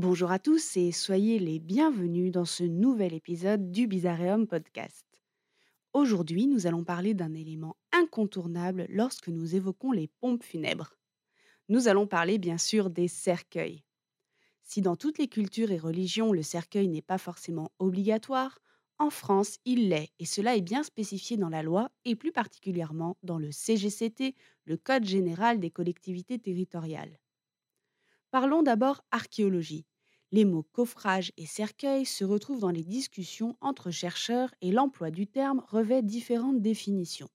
Bonjour à tous et soyez les bienvenus dans ce nouvel épisode du Bizarreum Podcast. Aujourd'hui, nous allons parler d'un élément incontournable lorsque nous évoquons les pompes funèbres. Nous allons parler bien sûr des cercueils. Si dans toutes les cultures et religions le cercueil n'est pas forcément obligatoire, en France il l'est et cela est bien spécifié dans la loi et plus particulièrement dans le CGCT, le Code général des collectivités territoriales. Parlons d'abord archéologie. Les mots coffrage et cercueil se retrouvent dans les discussions entre chercheurs et l'emploi du terme revêt différentes définitions.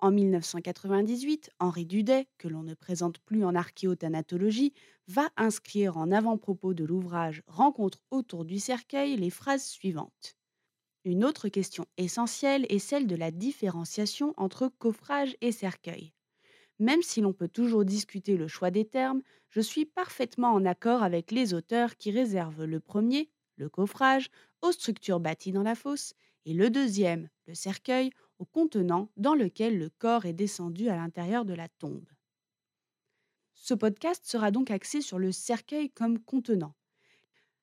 En 1998, Henri Dudet, que l'on ne présente plus en archéothanatologie, va inscrire en avant-propos de l'ouvrage Rencontre autour du cercueil les phrases suivantes. Une autre question essentielle est celle de la différenciation entre coffrage et cercueil. Même si l'on peut toujours discuter le choix des termes, je suis parfaitement en accord avec les auteurs qui réservent le premier, le coffrage, aux structures bâties dans la fosse, et le deuxième, le cercueil, au contenant dans lequel le corps est descendu à l'intérieur de la tombe. Ce podcast sera donc axé sur le cercueil comme contenant.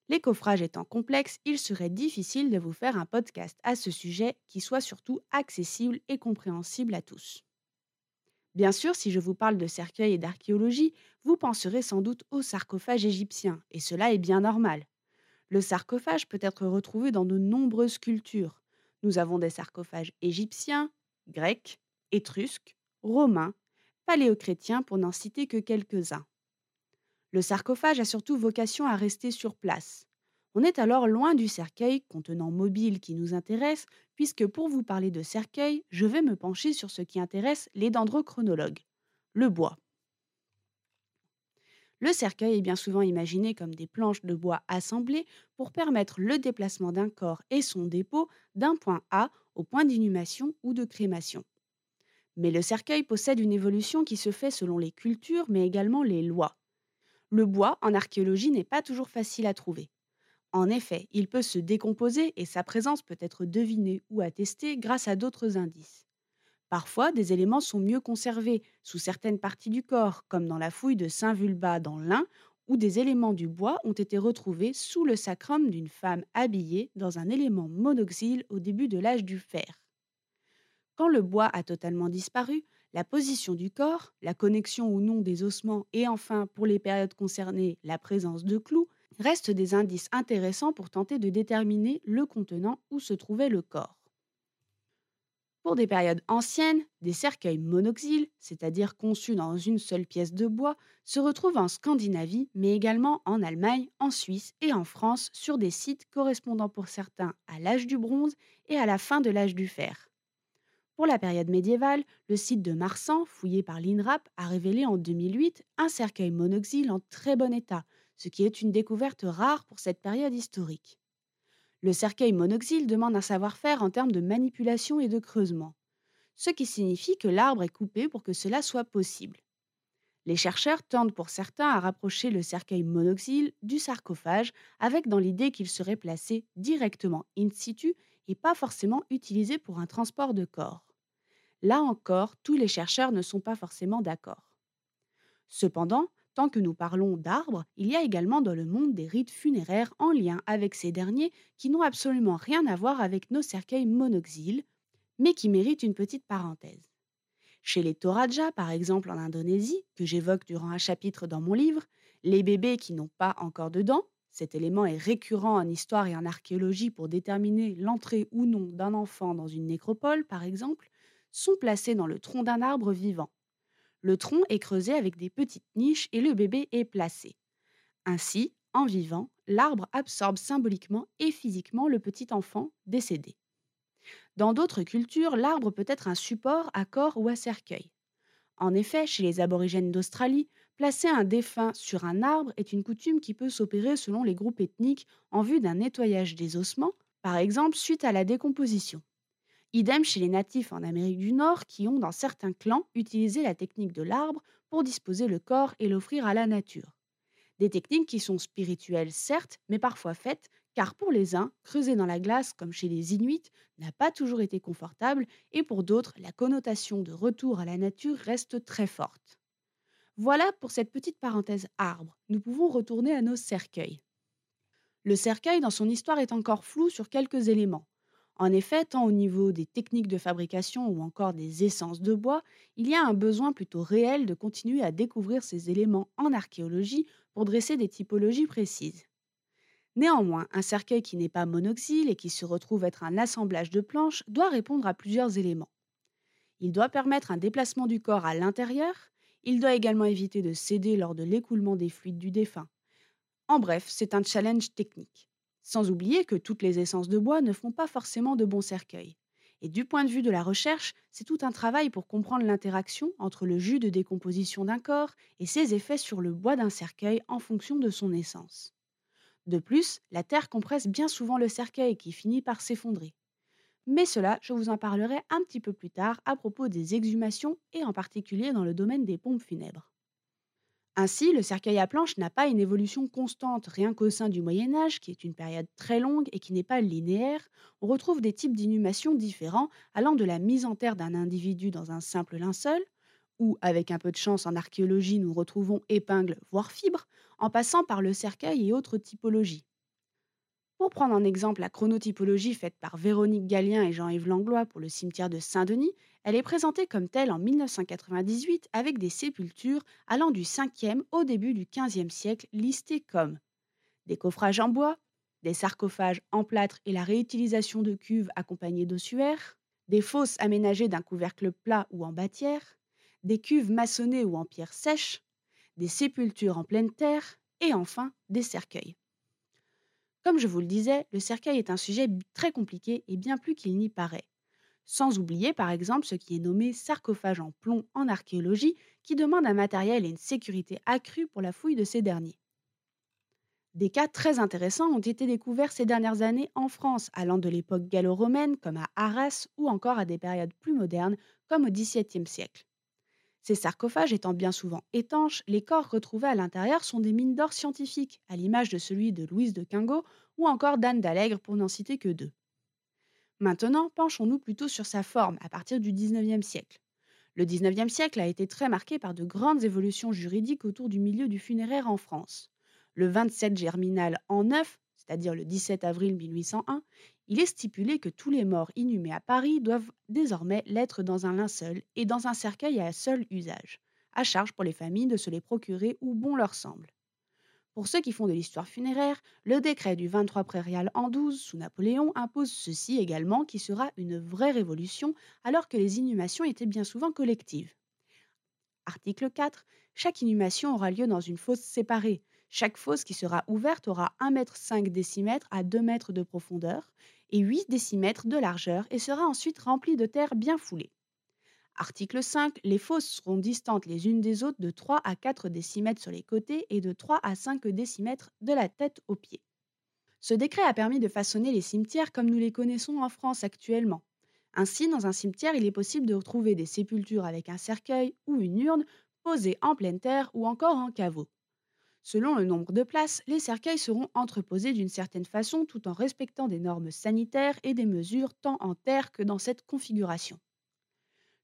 Les coffrages étant complexes, il serait difficile de vous faire un podcast à ce sujet qui soit surtout accessible et compréhensible à tous. Bien sûr, si je vous parle de cercueil et d'archéologie, vous penserez sans doute au sarcophage égyptien, et cela est bien normal. Le sarcophage peut être retrouvé dans de nombreuses cultures. Nous avons des sarcophages égyptiens, grecs, étrusques, romains, paléochrétiens pour n'en citer que quelques-uns. Le sarcophage a surtout vocation à rester sur place. On est alors loin du cercueil, contenant mobile qui nous intéresse, puisque pour vous parler de cercueil, je vais me pencher sur ce qui intéresse les dendrochronologues, le bois. Le cercueil est bien souvent imaginé comme des planches de bois assemblées pour permettre le déplacement d'un corps et son dépôt d'un point A au point d'inhumation ou de crémation. Mais le cercueil possède une évolution qui se fait selon les cultures mais également les lois. Le bois en archéologie n'est pas toujours facile à trouver. En effet, il peut se décomposer et sa présence peut être devinée ou attestée grâce à d'autres indices. Parfois, des éléments sont mieux conservés sous certaines parties du corps, comme dans la fouille de Saint-Vulbas dans l'Ain, où des éléments du bois ont été retrouvés sous le sacrum d'une femme habillée dans un élément monoxyle au début de l'âge du fer. Quand le bois a totalement disparu, la position du corps, la connexion ou non des ossements et enfin, pour les périodes concernées, la présence de clous, restent des indices intéressants pour tenter de déterminer le contenant où se trouvait le corps. Pour des périodes anciennes, des cercueils monoxyles, c'est-à-dire conçus dans une seule pièce de bois, se retrouvent en Scandinavie, mais également en Allemagne, en Suisse et en France sur des sites correspondant pour certains à l'âge du bronze et à la fin de l'âge du fer. Pour la période médiévale, le site de Marsan, fouillé par l'INRAP, a révélé en 2008 un cercueil monoxyle en très bon état, ce qui est une découverte rare pour cette période historique. Le cercueil monoxyle demande un savoir-faire en termes de manipulation et de creusement, ce qui signifie que l'arbre est coupé pour que cela soit possible. Les chercheurs tendent pour certains à rapprocher le cercueil monoxyle du sarcophage avec dans l'idée qu'il serait placé directement in situ et pas forcément utilisé pour un transport de corps. Là encore, tous les chercheurs ne sont pas forcément d'accord. Cependant, Tant que nous parlons d'arbres, il y a également dans le monde des rites funéraires en lien avec ces derniers qui n'ont absolument rien à voir avec nos cercueils monoxyles, mais qui méritent une petite parenthèse. Chez les Toraja, par exemple en Indonésie, que j'évoque durant un chapitre dans mon livre, les bébés qui n'ont pas encore de dents, cet élément est récurrent en histoire et en archéologie pour déterminer l'entrée ou non d'un enfant dans une nécropole, par exemple, sont placés dans le tronc d'un arbre vivant. Le tronc est creusé avec des petites niches et le bébé est placé. Ainsi, en vivant, l'arbre absorbe symboliquement et physiquement le petit enfant décédé. Dans d'autres cultures, l'arbre peut être un support à corps ou à cercueil. En effet, chez les aborigènes d'Australie, placer un défunt sur un arbre est une coutume qui peut s'opérer selon les groupes ethniques en vue d'un nettoyage des ossements, par exemple suite à la décomposition. Idem chez les natifs en Amérique du Nord qui ont, dans certains clans, utilisé la technique de l'arbre pour disposer le corps et l'offrir à la nature. Des techniques qui sont spirituelles, certes, mais parfois faites, car pour les uns, creuser dans la glace, comme chez les Inuits, n'a pas toujours été confortable, et pour d'autres, la connotation de retour à la nature reste très forte. Voilà pour cette petite parenthèse arbre. Nous pouvons retourner à nos cercueils. Le cercueil, dans son histoire, est encore flou sur quelques éléments. En effet, tant au niveau des techniques de fabrication ou encore des essences de bois, il y a un besoin plutôt réel de continuer à découvrir ces éléments en archéologie pour dresser des typologies précises. Néanmoins, un cercueil qui n'est pas monoxyle et qui se retrouve être un assemblage de planches doit répondre à plusieurs éléments. Il doit permettre un déplacement du corps à l'intérieur, il doit également éviter de céder lors de l'écoulement des fluides du défunt. En bref, c'est un challenge technique. Sans oublier que toutes les essences de bois ne font pas forcément de bons cercueils. Et du point de vue de la recherche, c'est tout un travail pour comprendre l'interaction entre le jus de décomposition d'un corps et ses effets sur le bois d'un cercueil en fonction de son essence. De plus, la terre compresse bien souvent le cercueil qui finit par s'effondrer. Mais cela, je vous en parlerai un petit peu plus tard à propos des exhumations et en particulier dans le domaine des pompes funèbres. Ainsi, le cercueil à planche n'a pas une évolution constante, rien qu'au sein du Moyen Âge, qui est une période très longue et qui n'est pas linéaire, on retrouve des types d'inhumations différents allant de la mise en terre d'un individu dans un simple linceul, où, avec un peu de chance en archéologie, nous retrouvons épingles, voire fibres, en passant par le cercueil et autres typologies. Pour prendre en exemple la chronotypologie faite par Véronique Gallien et Jean-Yves Langlois pour le cimetière de Saint-Denis, elle est présentée comme telle en 1998 avec des sépultures allant du 5e au début du 15e siècle listées comme des coffrages en bois, des sarcophages en plâtre et la réutilisation de cuves accompagnées d'ossuaires, des fosses aménagées d'un couvercle plat ou en bâtière, des cuves maçonnées ou en pierre sèche, des sépultures en pleine terre et enfin des cercueils. Comme je vous le disais, le cercueil est un sujet très compliqué et bien plus qu'il n'y paraît. Sans oublier par exemple ce qui est nommé sarcophage en plomb en archéologie, qui demande un matériel et une sécurité accrue pour la fouille de ces derniers. Des cas très intéressants ont été découverts ces dernières années en France, allant de l'époque gallo-romaine comme à Arras ou encore à des périodes plus modernes comme au XVIIe siècle. Ces sarcophages étant bien souvent étanches, les corps retrouvés à l'intérieur sont des mines d'or scientifiques, à l'image de celui de Louise de Quingot ou encore d'Anne d'Allègre pour n'en citer que deux. Maintenant, penchons-nous plutôt sur sa forme à partir du XIXe siècle. Le XIXe siècle a été très marqué par de grandes évolutions juridiques autour du milieu du funéraire en France. Le 27 germinal en 9, c'est-à-dire le 17 avril 1801, il est stipulé que tous les morts inhumés à Paris doivent désormais l'être dans un linceul et dans un cercueil à seul usage, à charge pour les familles de se les procurer où bon leur semble. Pour ceux qui font de l'histoire funéraire, le décret du 23 prairial en 12 sous Napoléon impose ceci également qui sera une vraie révolution alors que les inhumations étaient bien souvent collectives. Article 4. Chaque inhumation aura lieu dans une fosse séparée. Chaque fosse qui sera ouverte aura 1,5 m décimètre à 2 m de profondeur et 8 décimètres de largeur et sera ensuite remplie de terre bien foulée. Article 5. Les fosses seront distantes les unes des autres de 3 à 4 décimètres sur les côtés et de 3 à 5 décimètres de la tête aux pieds. Ce décret a permis de façonner les cimetières comme nous les connaissons en France actuellement. Ainsi, dans un cimetière, il est possible de retrouver des sépultures avec un cercueil ou une urne posée en pleine terre ou encore en caveau. Selon le nombre de places, les cercueils seront entreposés d'une certaine façon tout en respectant des normes sanitaires et des mesures tant en terre que dans cette configuration.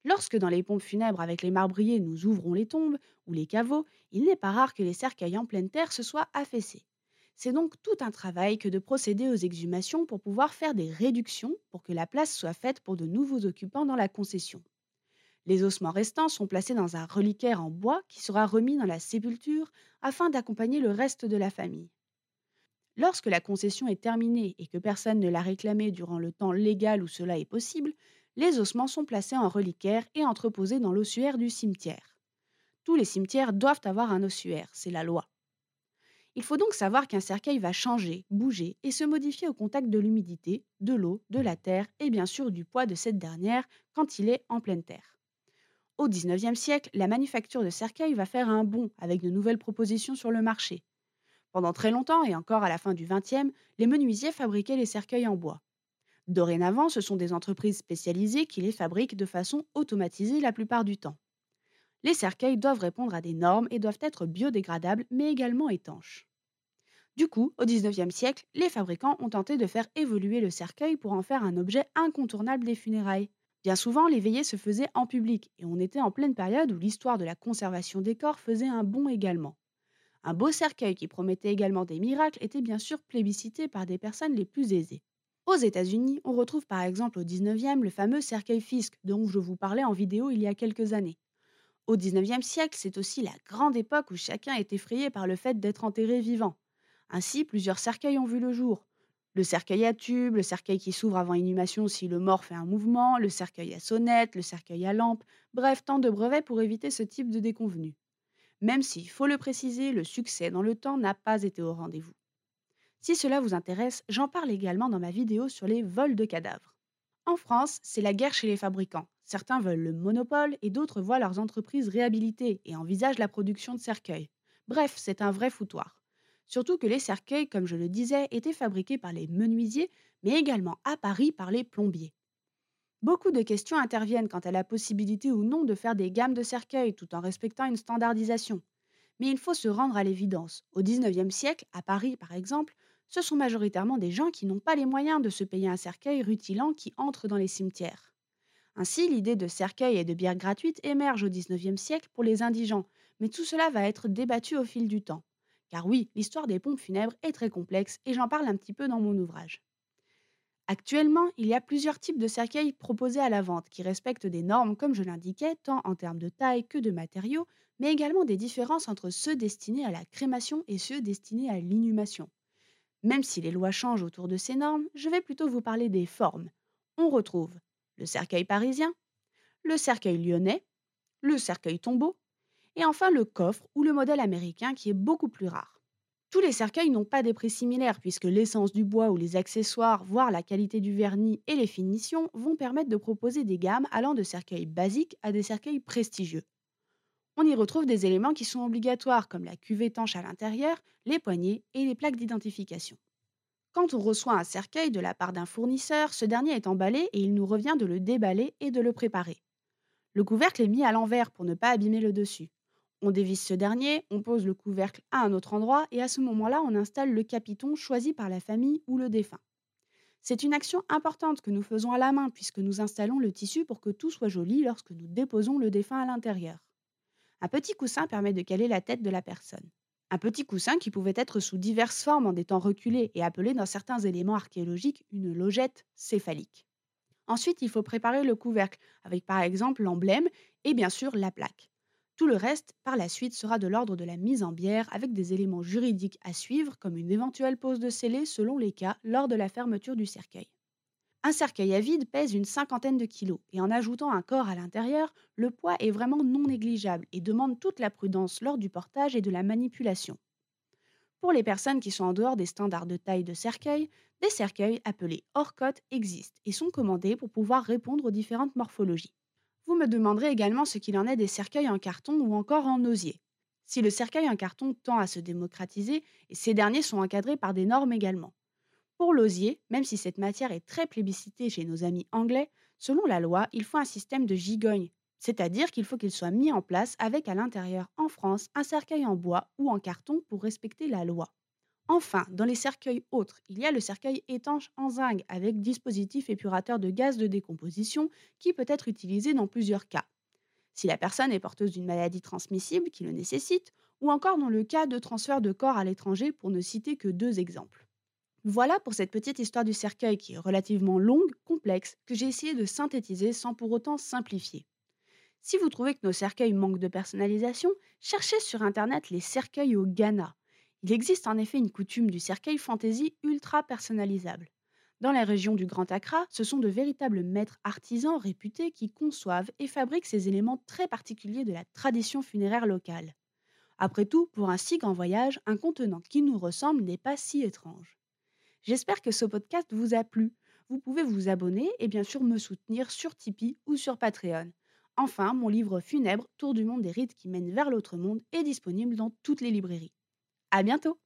Lorsque dans les pompes funèbres avec les marbriers nous ouvrons les tombes ou les caveaux, il n'est pas rare que les cercueils en pleine terre se soient affaissés. C'est donc tout un travail que de procéder aux exhumations pour pouvoir faire des réductions pour que la place soit faite pour de nouveaux occupants dans la concession. Les ossements restants sont placés dans un reliquaire en bois qui sera remis dans la sépulture afin d'accompagner le reste de la famille. Lorsque la concession est terminée et que personne ne l'a réclamée durant le temps légal où cela est possible, les ossements sont placés en reliquaire et entreposés dans l'ossuaire du cimetière. Tous les cimetières doivent avoir un ossuaire, c'est la loi. Il faut donc savoir qu'un cercueil va changer, bouger et se modifier au contact de l'humidité, de l'eau, de la terre et bien sûr du poids de cette dernière quand il est en pleine terre. Au XIXe siècle, la manufacture de cercueils va faire un bond avec de nouvelles propositions sur le marché. Pendant très longtemps, et encore à la fin du XXe, les menuisiers fabriquaient les cercueils en bois. Dorénavant, ce sont des entreprises spécialisées qui les fabriquent de façon automatisée la plupart du temps. Les cercueils doivent répondre à des normes et doivent être biodégradables mais également étanches. Du coup, au XIXe siècle, les fabricants ont tenté de faire évoluer le cercueil pour en faire un objet incontournable des funérailles. Bien souvent, les veillées se faisaient en public et on était en pleine période où l'histoire de la conservation des corps faisait un bond également. Un beau cercueil qui promettait également des miracles était bien sûr plébiscité par des personnes les plus aisées. Aux États-Unis, on retrouve par exemple au 19e le fameux cercueil Fisk dont je vous parlais en vidéo il y a quelques années. Au 19e siècle, c'est aussi la grande époque où chacun est effrayé par le fait d'être enterré vivant. Ainsi, plusieurs cercueils ont vu le jour. Le cercueil à tube, le cercueil qui s'ouvre avant inhumation si le mort fait un mouvement, le cercueil à sonnette, le cercueil à lampe, bref, tant de brevets pour éviter ce type de déconvenu. Même s'il faut le préciser, le succès dans le temps n'a pas été au rendez-vous. Si cela vous intéresse, j'en parle également dans ma vidéo sur les vols de cadavres. En France, c'est la guerre chez les fabricants. Certains veulent le monopole et d'autres voient leurs entreprises réhabilitées et envisagent la production de cercueils. Bref, c'est un vrai foutoir. Surtout que les cercueils, comme je le disais, étaient fabriqués par les menuisiers, mais également à Paris par les plombiers. Beaucoup de questions interviennent quant à la possibilité ou non de faire des gammes de cercueils tout en respectant une standardisation. Mais il faut se rendre à l'évidence. Au XIXe siècle, à Paris par exemple, ce sont majoritairement des gens qui n'ont pas les moyens de se payer un cercueil rutilant qui entre dans les cimetières. Ainsi, l'idée de cercueil et de bière gratuite émerge au XIXe siècle pour les indigents, mais tout cela va être débattu au fil du temps. Car oui, l'histoire des pompes funèbres est très complexe et j'en parle un petit peu dans mon ouvrage. Actuellement, il y a plusieurs types de cercueils proposés à la vente qui respectent des normes, comme je l'indiquais, tant en termes de taille que de matériaux, mais également des différences entre ceux destinés à la crémation et ceux destinés à l'inhumation. Même si les lois changent autour de ces normes, je vais plutôt vous parler des formes. On retrouve le cercueil parisien, le cercueil lyonnais, le cercueil tombeau, et enfin le coffre ou le modèle américain qui est beaucoup plus rare. Tous les cercueils n'ont pas des prix similaires puisque l'essence du bois ou les accessoires, voire la qualité du vernis et les finitions vont permettre de proposer des gammes allant de cercueils basiques à des cercueils prestigieux. On y retrouve des éléments qui sont obligatoires comme la cuve étanche à l'intérieur, les poignées et les plaques d'identification. Quand on reçoit un cercueil de la part d'un fournisseur, ce dernier est emballé et il nous revient de le déballer et de le préparer. Le couvercle est mis à l'envers pour ne pas abîmer le dessus. On dévisse ce dernier, on pose le couvercle à un autre endroit et à ce moment-là, on installe le capiton choisi par la famille ou le défunt. C'est une action importante que nous faisons à la main puisque nous installons le tissu pour que tout soit joli lorsque nous déposons le défunt à l'intérieur. Un petit coussin permet de caler la tête de la personne. Un petit coussin qui pouvait être sous diverses formes en des temps reculés et appelé dans certains éléments archéologiques une logette céphalique. Ensuite, il faut préparer le couvercle avec par exemple l'emblème et bien sûr la plaque. Tout le reste, par la suite, sera de l'ordre de la mise en bière avec des éléments juridiques à suivre comme une éventuelle pose de scellé selon les cas lors de la fermeture du cercueil. Un cercueil à vide pèse une cinquantaine de kilos et en ajoutant un corps à l'intérieur, le poids est vraiment non négligeable et demande toute la prudence lors du portage et de la manipulation. Pour les personnes qui sont en dehors des standards de taille de cercueil, des cercueils appelés hors cote existent et sont commandés pour pouvoir répondre aux différentes morphologies. Vous me demanderez également ce qu'il en est des cercueils en carton ou encore en osier. Si le cercueil en carton tend à se démocratiser, et ces derniers sont encadrés par des normes également. Pour l'osier, même si cette matière est très plébiscitée chez nos amis anglais, selon la loi, il faut un système de gigogne, c'est-à-dire qu'il faut qu'il soit mis en place avec à l'intérieur en France un cercueil en bois ou en carton pour respecter la loi. Enfin, dans les cercueils autres, il y a le cercueil étanche en zinc avec dispositif épurateur de gaz de décomposition qui peut être utilisé dans plusieurs cas. Si la personne est porteuse d'une maladie transmissible qui le nécessite, ou encore dans le cas de transfert de corps à l'étranger pour ne citer que deux exemples. Voilà pour cette petite histoire du cercueil qui est relativement longue, complexe, que j'ai essayé de synthétiser sans pour autant simplifier. Si vous trouvez que nos cercueils manquent de personnalisation, cherchez sur Internet les cercueils au Ghana. Il existe en effet une coutume du cercueil fantaisie ultra personnalisable. Dans la région du Grand Accra, ce sont de véritables maîtres artisans réputés qui conçoivent et fabriquent ces éléments très particuliers de la tradition funéraire locale. Après tout, pour un si grand voyage, un contenant qui nous ressemble n'est pas si étrange. J'espère que ce podcast vous a plu. Vous pouvez vous abonner et bien sûr me soutenir sur Tipeee ou sur Patreon. Enfin, mon livre funèbre Tour du monde des rites qui mènent vers l'autre monde est disponible dans toutes les librairies. À bientôt!